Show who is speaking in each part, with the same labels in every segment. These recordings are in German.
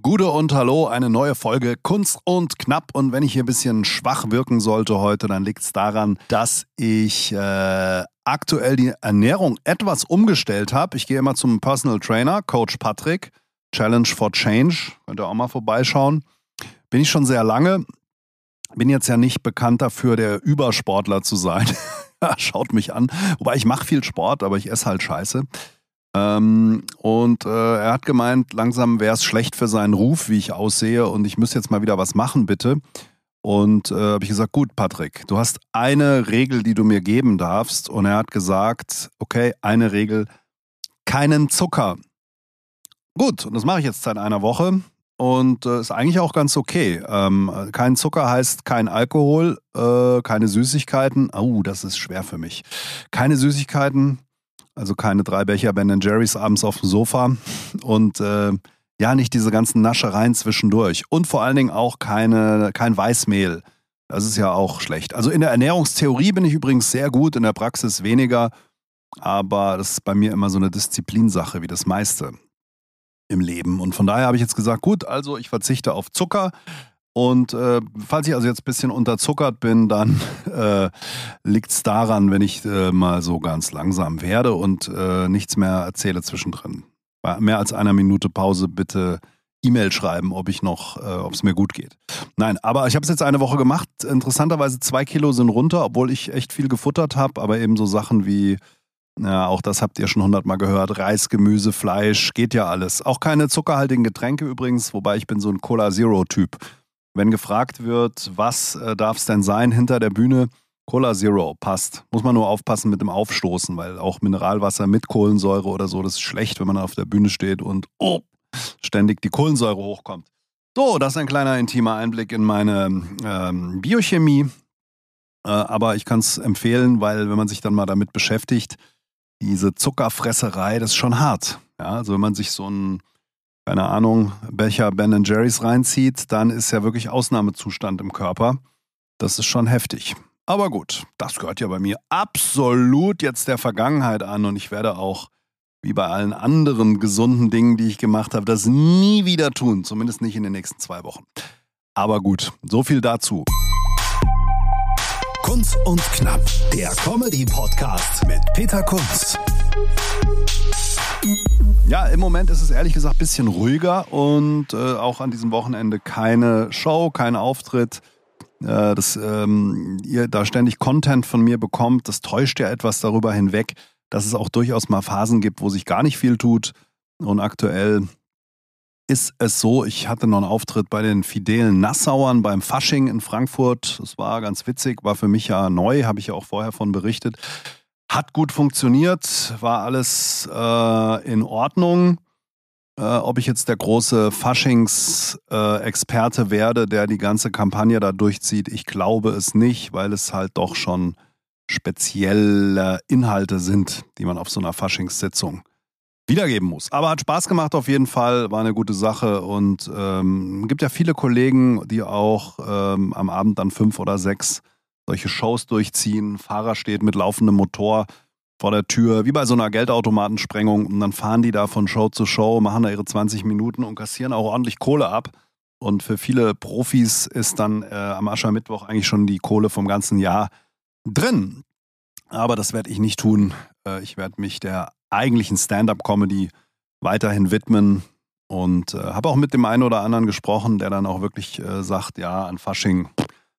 Speaker 1: Gute und hallo, eine neue Folge Kunst und Knapp. Und wenn ich hier ein bisschen schwach wirken sollte heute, dann liegt es daran, dass ich äh, aktuell die Ernährung etwas umgestellt habe. Ich gehe immer zum Personal Trainer, Coach Patrick, Challenge for Change. Könnt ihr auch mal vorbeischauen. Bin ich schon sehr lange. Bin jetzt ja nicht bekannt dafür, der Übersportler zu sein. Schaut mich an. Wobei ich mache viel Sport, aber ich esse halt scheiße. Ähm, und äh, er hat gemeint, langsam wäre es schlecht für seinen Ruf, wie ich aussehe, und ich müsste jetzt mal wieder was machen, bitte. Und äh, habe ich gesagt, gut, Patrick, du hast eine Regel, die du mir geben darfst. Und er hat gesagt, okay, eine Regel, keinen Zucker. Gut, und das mache ich jetzt seit einer Woche und äh, ist eigentlich auch ganz okay. Ähm, kein Zucker heißt kein Alkohol, äh, keine Süßigkeiten. Oh, das ist schwer für mich. Keine Süßigkeiten, also keine drei Becher Ben Jerry's abends auf dem Sofa und äh, ja, nicht diese ganzen Naschereien zwischendurch. Und vor allen Dingen auch keine, kein Weißmehl. Das ist ja auch schlecht. Also in der Ernährungstheorie bin ich übrigens sehr gut, in der Praxis weniger. Aber das ist bei mir immer so eine Disziplinsache, wie das meiste im Leben. Und von daher habe ich jetzt gesagt, gut, also ich verzichte auf Zucker. Und äh, falls ich also jetzt ein bisschen unterzuckert bin, dann äh, liegt es daran, wenn ich äh, mal so ganz langsam werde und äh, nichts mehr erzähle zwischendrin. Bei mehr als einer Minute Pause bitte E-Mail schreiben, ob ich noch, äh, ob es mir gut geht. Nein, aber ich habe es jetzt eine Woche gemacht. Interessanterweise zwei Kilo sind runter, obwohl ich echt viel gefuttert habe, aber eben so Sachen wie ja, auch das habt ihr schon hundertmal gehört. Reis, Gemüse, Fleisch, geht ja alles. Auch keine zuckerhaltigen Getränke übrigens, wobei ich bin so ein Cola Zero-Typ. Wenn gefragt wird, was äh, darf es denn sein hinter der Bühne, Cola Zero passt. Muss man nur aufpassen mit dem Aufstoßen, weil auch Mineralwasser mit Kohlensäure oder so, das ist schlecht, wenn man auf der Bühne steht und oh, ständig die Kohlensäure hochkommt. So, das ist ein kleiner intimer Einblick in meine ähm, Biochemie. Äh, aber ich kann es empfehlen, weil wenn man sich dann mal damit beschäftigt, diese Zuckerfresserei, das ist schon hart. Ja, also wenn man sich so ein, keine Ahnung, Becher Ben Jerry's reinzieht, dann ist ja wirklich Ausnahmezustand im Körper. Das ist schon heftig. Aber gut, das gehört ja bei mir absolut jetzt der Vergangenheit an und ich werde auch, wie bei allen anderen gesunden Dingen, die ich gemacht habe, das nie wieder tun. Zumindest nicht in den nächsten zwei Wochen. Aber gut, so viel dazu.
Speaker 2: Kunz und Knapp, der Comedy-Podcast mit Peter Kunz.
Speaker 1: Ja, im Moment ist es ehrlich gesagt ein bisschen ruhiger und äh, auch an diesem Wochenende keine Show, kein Auftritt. Äh, dass ähm, ihr da ständig Content von mir bekommt, das täuscht ja etwas darüber hinweg, dass es auch durchaus mal Phasen gibt, wo sich gar nicht viel tut. Und aktuell ist es so, ich hatte noch einen Auftritt bei den Fidelen Nassauern beim Fasching in Frankfurt. Das war ganz witzig, war für mich ja neu, habe ich ja auch vorher von berichtet. Hat gut funktioniert, war alles äh, in Ordnung. Äh, ob ich jetzt der große Faschings-Experte äh, werde, der die ganze Kampagne da durchzieht, ich glaube es nicht, weil es halt doch schon spezielle Inhalte sind, die man auf so einer Faschingssitzung wiedergeben muss. Aber hat Spaß gemacht auf jeden Fall, war eine gute Sache und ähm, gibt ja viele Kollegen, die auch ähm, am Abend dann fünf oder sechs solche Shows durchziehen. Fahrer steht mit laufendem Motor vor der Tür, wie bei so einer Geldautomatensprengung und dann fahren die da von Show zu Show, machen da ihre 20 Minuten und kassieren auch ordentlich Kohle ab. Und für viele Profis ist dann äh, am Aschermittwoch eigentlich schon die Kohle vom ganzen Jahr drin. Aber das werde ich nicht tun. Äh, ich werde mich der eigentlichen Stand-up-Comedy weiterhin widmen und äh, habe auch mit dem einen oder anderen gesprochen, der dann auch wirklich äh, sagt, ja, an Fasching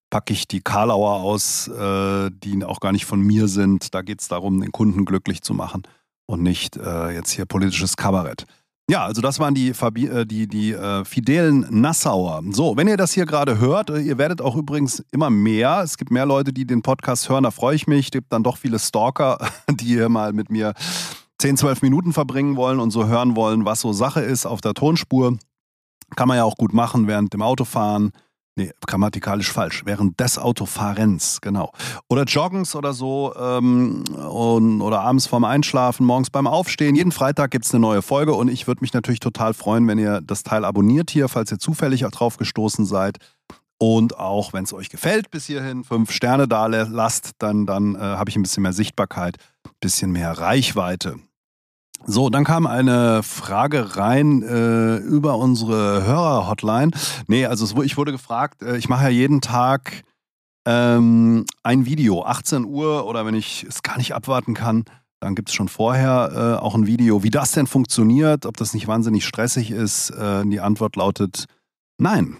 Speaker 1: packe ich die Karlauer aus, äh, die auch gar nicht von mir sind. Da geht es darum, den Kunden glücklich zu machen und nicht äh, jetzt hier politisches Kabarett. Ja, also das waren die, Fabi äh, die, die äh, fidelen Nassauer. So, wenn ihr das hier gerade hört, ihr werdet auch übrigens immer mehr. Es gibt mehr Leute, die den Podcast hören, da freue ich mich. Es gibt dann doch viele Stalker, die hier mal mit mir 10, 12 Minuten verbringen wollen und so hören wollen, was so Sache ist auf der Tonspur. Kann man ja auch gut machen während dem Autofahren, Nee, grammatikalisch falsch. Während des Autofahrens, genau. Oder Joggens oder so. Ähm, und, oder abends vorm Einschlafen, morgens beim Aufstehen. Jeden Freitag gibt es eine neue Folge und ich würde mich natürlich total freuen, wenn ihr das Teil abonniert hier, falls ihr zufällig auch drauf gestoßen seid. Und auch wenn es euch gefällt bis hierhin, fünf Sterne da lasst, dann, dann äh, habe ich ein bisschen mehr Sichtbarkeit, ein bisschen mehr Reichweite. So, dann kam eine Frage rein äh, über unsere Hörer-Hotline. Nee, also ich wurde gefragt, äh, ich mache ja jeden Tag ähm, ein Video, 18 Uhr oder wenn ich es gar nicht abwarten kann, dann gibt es schon vorher äh, auch ein Video, wie das denn funktioniert, ob das nicht wahnsinnig stressig ist. Äh, die Antwort lautet nein.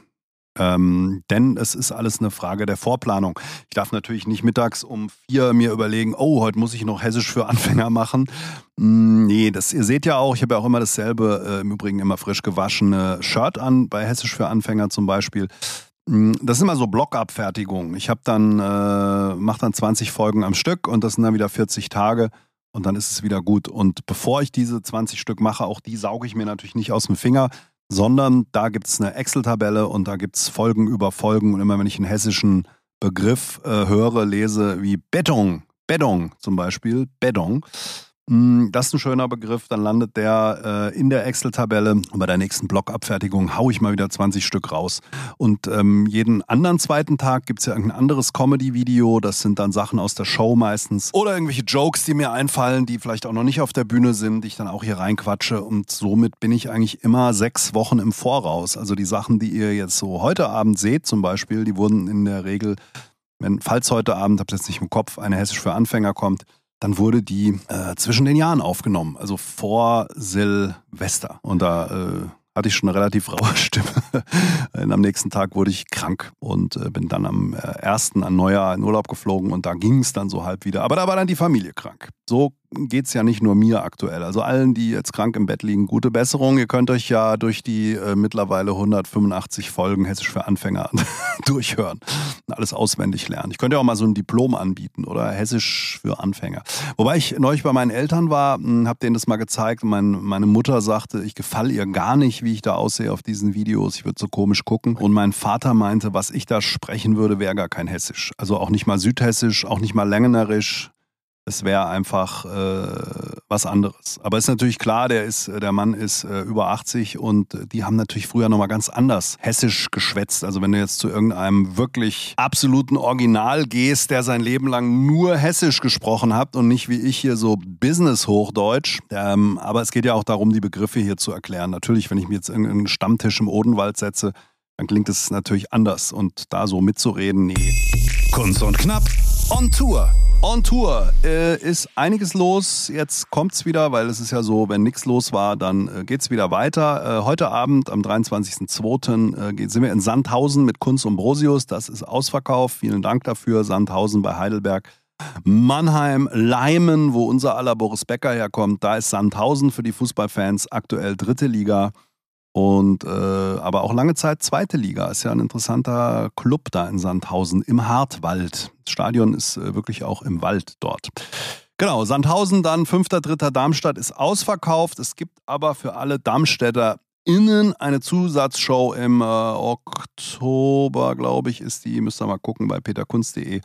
Speaker 1: Ähm, denn es ist alles eine Frage der Vorplanung. Ich darf natürlich nicht mittags um vier mir überlegen, oh, heute muss ich noch Hessisch für Anfänger machen. Mm, nee, das, ihr seht ja auch, ich habe ja auch immer dasselbe, äh, im Übrigen immer frisch gewaschene Shirt an, bei Hessisch für Anfänger zum Beispiel. Mm, das ist immer so Blockabfertigung. Ich habe dann, äh, mache dann 20 Folgen am Stück und das sind dann wieder 40 Tage und dann ist es wieder gut. Und bevor ich diese 20 Stück mache, auch die sauge ich mir natürlich nicht aus dem Finger, sondern da gibt es eine Excel-Tabelle und da gibt es Folgen über Folgen. Und immer wenn ich einen hessischen Begriff äh, höre, lese, wie Beton, Beton zum Beispiel, Beton, das ist ein schöner Begriff. Dann landet der äh, in der Excel-Tabelle. Und bei der nächsten Blockabfertigung haue ich mal wieder 20 Stück raus. Und ähm, jeden anderen zweiten Tag gibt es ja irgendein anderes Comedy-Video. Das sind dann Sachen aus der Show meistens. Oder irgendwelche Jokes, die mir einfallen, die vielleicht auch noch nicht auf der Bühne sind, die ich dann auch hier reinquatsche. Und somit bin ich eigentlich immer sechs Wochen im Voraus. Also die Sachen, die ihr jetzt so heute Abend seht zum Beispiel, die wurden in der Regel, wenn, falls heute Abend, habt ihr jetzt nicht im Kopf, eine Hessisch für Anfänger kommt, dann wurde die äh, zwischen den Jahren aufgenommen, also vor Silvester. Und da äh, hatte ich schon eine relativ raue Stimme. Und am nächsten Tag wurde ich krank und äh, bin dann am äh, ersten an Neujahr in Urlaub geflogen und da ging es dann so halb wieder. Aber da war dann die Familie krank. So geht es ja nicht nur mir aktuell. Also allen, die jetzt krank im Bett liegen, gute Besserung. Ihr könnt euch ja durch die äh, mittlerweile 185 Folgen Hessisch für Anfänger durchhören alles auswendig lernen. Ich könnte ja auch mal so ein Diplom anbieten oder Hessisch für Anfänger. Wobei ich neulich bei meinen Eltern war, hm, habe denen das mal gezeigt und mein, meine Mutter sagte, ich gefalle ihr gar nicht, wie ich da aussehe auf diesen Videos. Ich würde so komisch gucken. Und mein Vater meinte, was ich da sprechen würde, wäre gar kein Hessisch. Also auch nicht mal Südhessisch, auch nicht mal Längenerisch es wäre einfach äh, was anderes. Aber ist natürlich klar, der ist, der Mann ist äh, über 80 und die haben natürlich früher nochmal ganz anders hessisch geschwätzt. Also wenn du jetzt zu irgendeinem wirklich absoluten Original gehst, der sein Leben lang nur hessisch gesprochen hat und nicht wie ich hier so Business-Hochdeutsch. Ähm, aber es geht ja auch darum, die Begriffe hier zu erklären. Natürlich, wenn ich mir jetzt irgendeinen Stammtisch im Odenwald setze, dann klingt es natürlich anders. Und da so mitzureden, nee.
Speaker 2: Kunst und Knapp on Tour.
Speaker 1: On Tour äh, ist einiges los. Jetzt kommt's wieder, weil es ist ja so, wenn nichts los war, dann äh, geht's wieder weiter. Äh, heute Abend am 23.02. Äh, sind wir in Sandhausen mit Kunst und Brosius. Das ist Ausverkauf. Vielen Dank dafür. Sandhausen bei Heidelberg. Mannheim, Leimen, wo unser aller Boris Becker herkommt. Da ist Sandhausen für die Fußballfans aktuell dritte Liga. Und äh, aber auch lange Zeit zweite Liga. Ist ja ein interessanter Club da in Sandhausen im Hartwald. Das Stadion ist äh, wirklich auch im Wald dort. Genau, Sandhausen dann, 5.3. Darmstadt ist ausverkauft. Es gibt aber für alle Darmstädter innen eine Zusatzshow im äh, Oktober, glaube ich, ist die. Müsst ihr mal gucken bei peterkunst.de.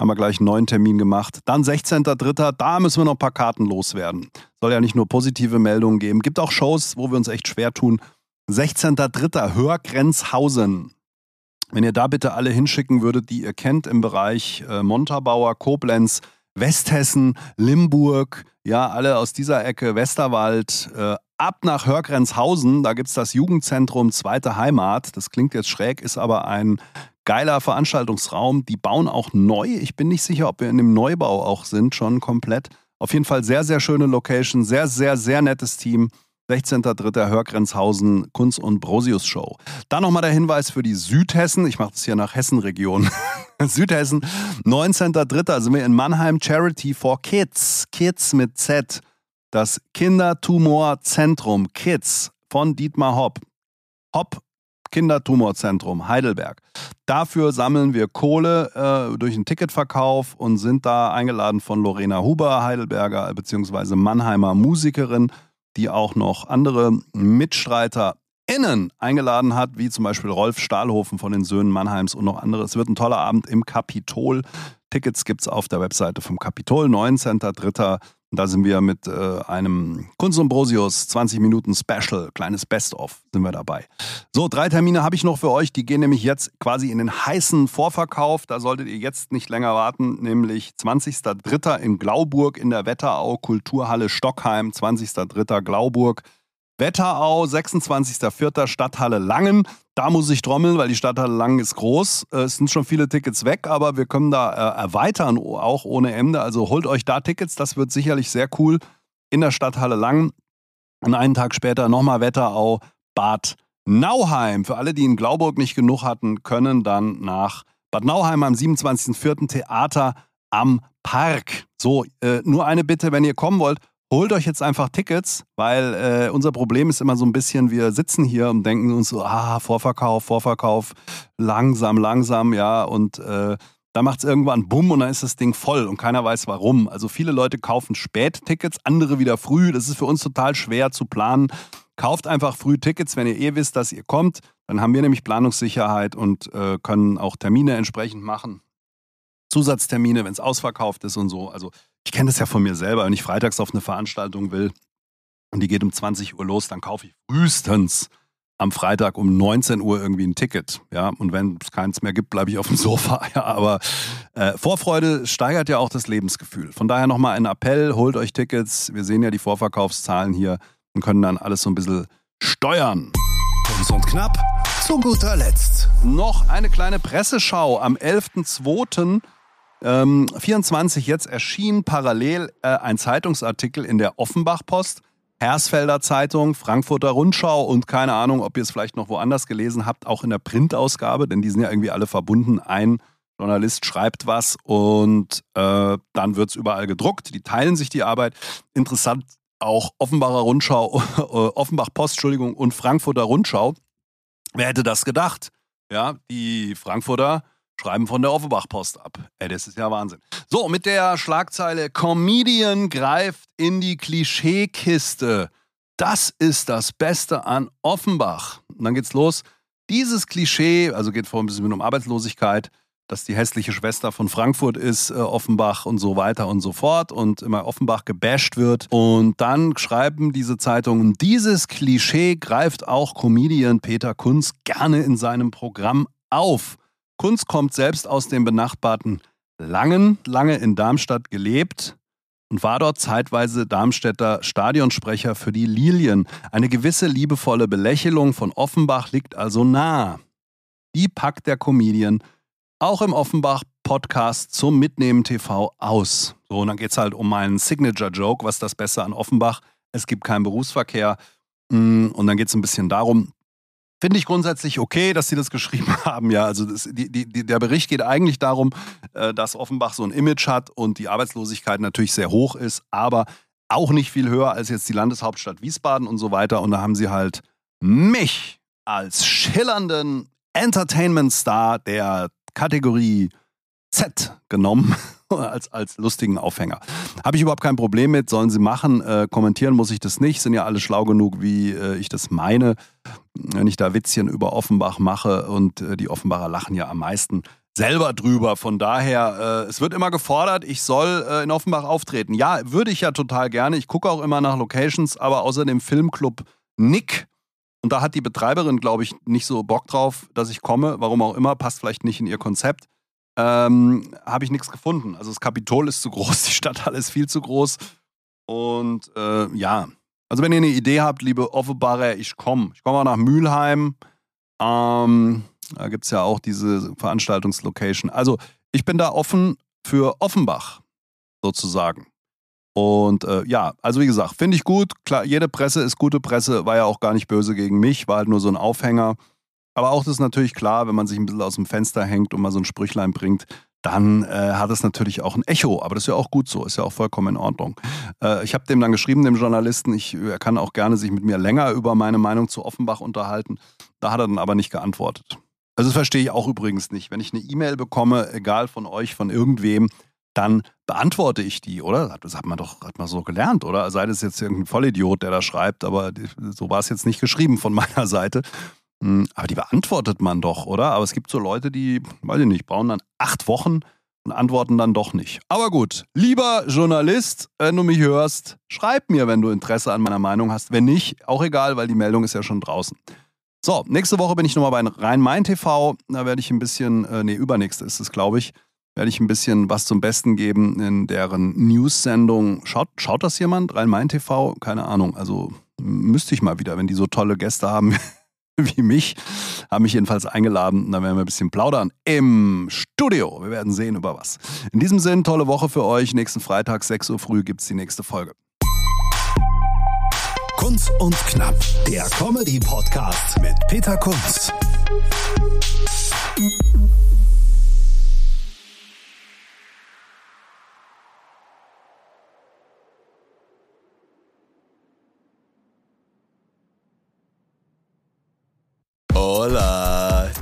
Speaker 1: Haben wir gleich einen neuen Termin gemacht. Dann 16.3. Da müssen wir noch ein paar Karten loswerden. Soll ja nicht nur positive Meldungen geben. Gibt auch Shows, wo wir uns echt schwer tun 16.03. Hörgrenzhausen. Wenn ihr da bitte alle hinschicken würdet, die ihr kennt im Bereich äh, Montabaur, Koblenz, Westhessen, Limburg, ja, alle aus dieser Ecke, Westerwald, äh, ab nach Hörgrenzhausen, da gibt es das Jugendzentrum Zweite Heimat. Das klingt jetzt schräg, ist aber ein geiler Veranstaltungsraum. Die bauen auch neu. Ich bin nicht sicher, ob wir in dem Neubau auch sind, schon komplett. Auf jeden Fall sehr, sehr schöne Location, sehr, sehr, sehr nettes Team. 16.03. Hörgrenzhausen Kunst- und Brosius Show. Dann nochmal der Hinweis für die Südhessen. Ich mache das hier nach Hessenregion. Südhessen. 19.03. sind wir in Mannheim Charity for Kids. Kids mit Z. Das Kindertumorzentrum Kids von Dietmar Hopp. Hopp Kindertumorzentrum Heidelberg. Dafür sammeln wir Kohle äh, durch einen Ticketverkauf und sind da eingeladen von Lorena Huber, Heidelberger bzw. Mannheimer Musikerin die auch noch andere MitstreiterInnen KünstlerInnen eingeladen hat, wie zum Beispiel Rolf Stahlhofen von den Söhnen Mannheims und noch andere. Es wird ein toller Abend im Kapitol. Tickets gibt es auf der Webseite vom Kapitol, 19.03. Da sind wir mit äh, einem Kunstumbrosius 20 Minuten Special, kleines Best-of, sind wir dabei. So, drei Termine habe ich noch für euch. Die gehen nämlich jetzt quasi in den heißen Vorverkauf. Da solltet ihr jetzt nicht länger warten, nämlich 20.03. in Glauburg in der Wetterau Kulturhalle Stockheim, 20.03. Glauburg. Wetterau, 26.04. Stadthalle Langen. Da muss ich trommeln, weil die Stadthalle Langen ist groß. Äh, es sind schon viele Tickets weg, aber wir können da äh, erweitern, auch ohne Ende. Also holt euch da Tickets, das wird sicherlich sehr cool. In der Stadthalle Langen. Und einen Tag später nochmal Wetterau, Bad Nauheim. Für alle, die in Glauburg nicht genug hatten, können dann nach Bad Nauheim am 27.04. Theater am Park. So, äh, nur eine Bitte, wenn ihr kommen wollt, holt euch jetzt einfach Tickets, weil äh, unser Problem ist immer so ein bisschen, wir sitzen hier und denken uns so, ah, Vorverkauf, Vorverkauf, langsam, langsam, ja, und äh, da macht es irgendwann Bumm und dann ist das Ding voll und keiner weiß warum. Also viele Leute kaufen spät Tickets, andere wieder früh. Das ist für uns total schwer zu planen. Kauft einfach früh Tickets, wenn ihr eh wisst, dass ihr kommt. Dann haben wir nämlich Planungssicherheit und äh, können auch Termine entsprechend machen. Zusatztermine, wenn es ausverkauft ist und so. Also ich kenne das ja von mir selber, wenn ich freitags auf eine Veranstaltung will und die geht um 20 Uhr los, dann kaufe ich frühestens am Freitag um 19 Uhr irgendwie ein Ticket. Ja, und wenn es keins mehr gibt, bleibe ich auf dem Sofa. Ja, aber äh, Vorfreude steigert ja auch das Lebensgefühl. Von daher nochmal ein Appell, holt euch Tickets. Wir sehen ja die Vorverkaufszahlen hier und können dann alles so ein bisschen steuern.
Speaker 2: Kurz und knapp, zu guter Letzt.
Speaker 1: Noch eine kleine Presseschau am 11.02. Ähm, 24 jetzt erschien parallel äh, ein Zeitungsartikel in der Offenbach-Post, Hersfelder Zeitung, Frankfurter Rundschau und keine Ahnung, ob ihr es vielleicht noch woanders gelesen habt, auch in der Printausgabe, denn die sind ja irgendwie alle verbunden. Ein Journalist schreibt was und äh, dann wird es überall gedruckt. Die teilen sich die Arbeit. Interessant auch Offenbacher Rundschau, äh, Offenbach Post, Entschuldigung, und Frankfurter Rundschau. Wer hätte das gedacht? Ja, die Frankfurter schreiben von der Offenbach-Post ab. Ey, das ist ja Wahnsinn. So, mit der Schlagzeile Comedian greift in die Klischeekiste. Das ist das Beste an Offenbach. Und dann geht's los. Dieses Klischee, also geht vor ein bisschen um Arbeitslosigkeit, dass die hässliche Schwester von Frankfurt ist, äh, Offenbach und so weiter und so fort und immer Offenbach gebasht wird. Und dann schreiben diese Zeitungen, dieses Klischee greift auch Comedian Peter Kunz gerne in seinem Programm auf. Kunz kommt selbst aus dem benachbarten Langen, lange in Darmstadt gelebt und war dort zeitweise Darmstädter Stadionsprecher für die Lilien. Eine gewisse liebevolle Belächelung von Offenbach liegt also nah. Die packt der Comedian auch im Offenbach-Podcast zum Mitnehmen TV aus. So, und dann geht es halt um einen Signature-Joke, was das Beste an Offenbach. Es gibt keinen Berufsverkehr. Mm, und dann geht es ein bisschen darum, Finde ich grundsätzlich okay, dass Sie das geschrieben haben. Ja, also das, die, die, der Bericht geht eigentlich darum, äh, dass Offenbach so ein Image hat und die Arbeitslosigkeit natürlich sehr hoch ist, aber auch nicht viel höher als jetzt die Landeshauptstadt Wiesbaden und so weiter. Und da haben sie halt mich als schillernden Entertainment-Star der Kategorie Z genommen als, als lustigen Aufhänger. Habe ich überhaupt kein Problem mit, sollen sie machen. Äh, kommentieren muss ich das nicht, sind ja alle schlau genug, wie äh, ich das meine. Wenn ich da Witzchen über Offenbach mache und äh, die Offenbacher lachen ja am meisten selber drüber. Von daher, äh, es wird immer gefordert, ich soll äh, in Offenbach auftreten. Ja, würde ich ja total gerne. Ich gucke auch immer nach Locations, aber außer dem Filmclub Nick. Und da hat die Betreiberin, glaube ich, nicht so Bock drauf, dass ich komme. Warum auch immer, passt vielleicht nicht in ihr Konzept ähm, habe ich nichts gefunden. Also das Kapitol ist zu groß, die Stadthalle ist viel zu groß. Und äh, ja, also wenn ihr eine Idee habt, liebe Offenbarer, ich komme. Ich komme auch nach Mülheim. Ähm, da gibt es ja auch diese Veranstaltungslocation. Also ich bin da offen für Offenbach, sozusagen. Und äh, ja, also wie gesagt, finde ich gut. Klar, jede Presse ist gute Presse, war ja auch gar nicht böse gegen mich, war halt nur so ein Aufhänger. Aber auch das ist natürlich klar, wenn man sich ein bisschen aus dem Fenster hängt und mal so ein Sprüchlein bringt, dann äh, hat es natürlich auch ein Echo. Aber das ist ja auch gut so, ist ja auch vollkommen in Ordnung. Äh, ich habe dem dann geschrieben, dem Journalisten, ich, er kann auch gerne sich mit mir länger über meine Meinung zu Offenbach unterhalten. Da hat er dann aber nicht geantwortet. Also das verstehe ich auch übrigens nicht. Wenn ich eine E-Mail bekomme, egal von euch, von irgendwem, dann beantworte ich die, oder? Das hat man doch hat man so gelernt, oder? Sei das jetzt irgendein Vollidiot, der da schreibt, aber so war es jetzt nicht geschrieben von meiner Seite. Hm, aber die beantwortet man doch, oder? Aber es gibt so Leute, die, weiß ich nicht, brauchen dann acht Wochen und antworten dann doch nicht. Aber gut, lieber Journalist, wenn du mich hörst, schreib mir, wenn du Interesse an meiner Meinung hast. Wenn nicht, auch egal, weil die Meldung ist ja schon draußen. So, nächste Woche bin ich nochmal bei Rhein-Main-TV. Da werde ich ein bisschen, äh, nee, übernächste ist es, glaube ich, werde ich ein bisschen was zum Besten geben in deren News-Sendung. Schaut, schaut das jemand? Rhein-Main-TV? Keine Ahnung. Also müsste ich mal wieder, wenn die so tolle Gäste haben wie mich, haben mich jedenfalls eingeladen. Da werden wir ein bisschen plaudern im Studio. Wir werden sehen, über was. In diesem Sinn, tolle Woche für euch. Nächsten Freitag, 6 Uhr früh, gibt es die nächste Folge.
Speaker 2: Kunz und Knapp, der Comedy-Podcast mit Peter Kunz.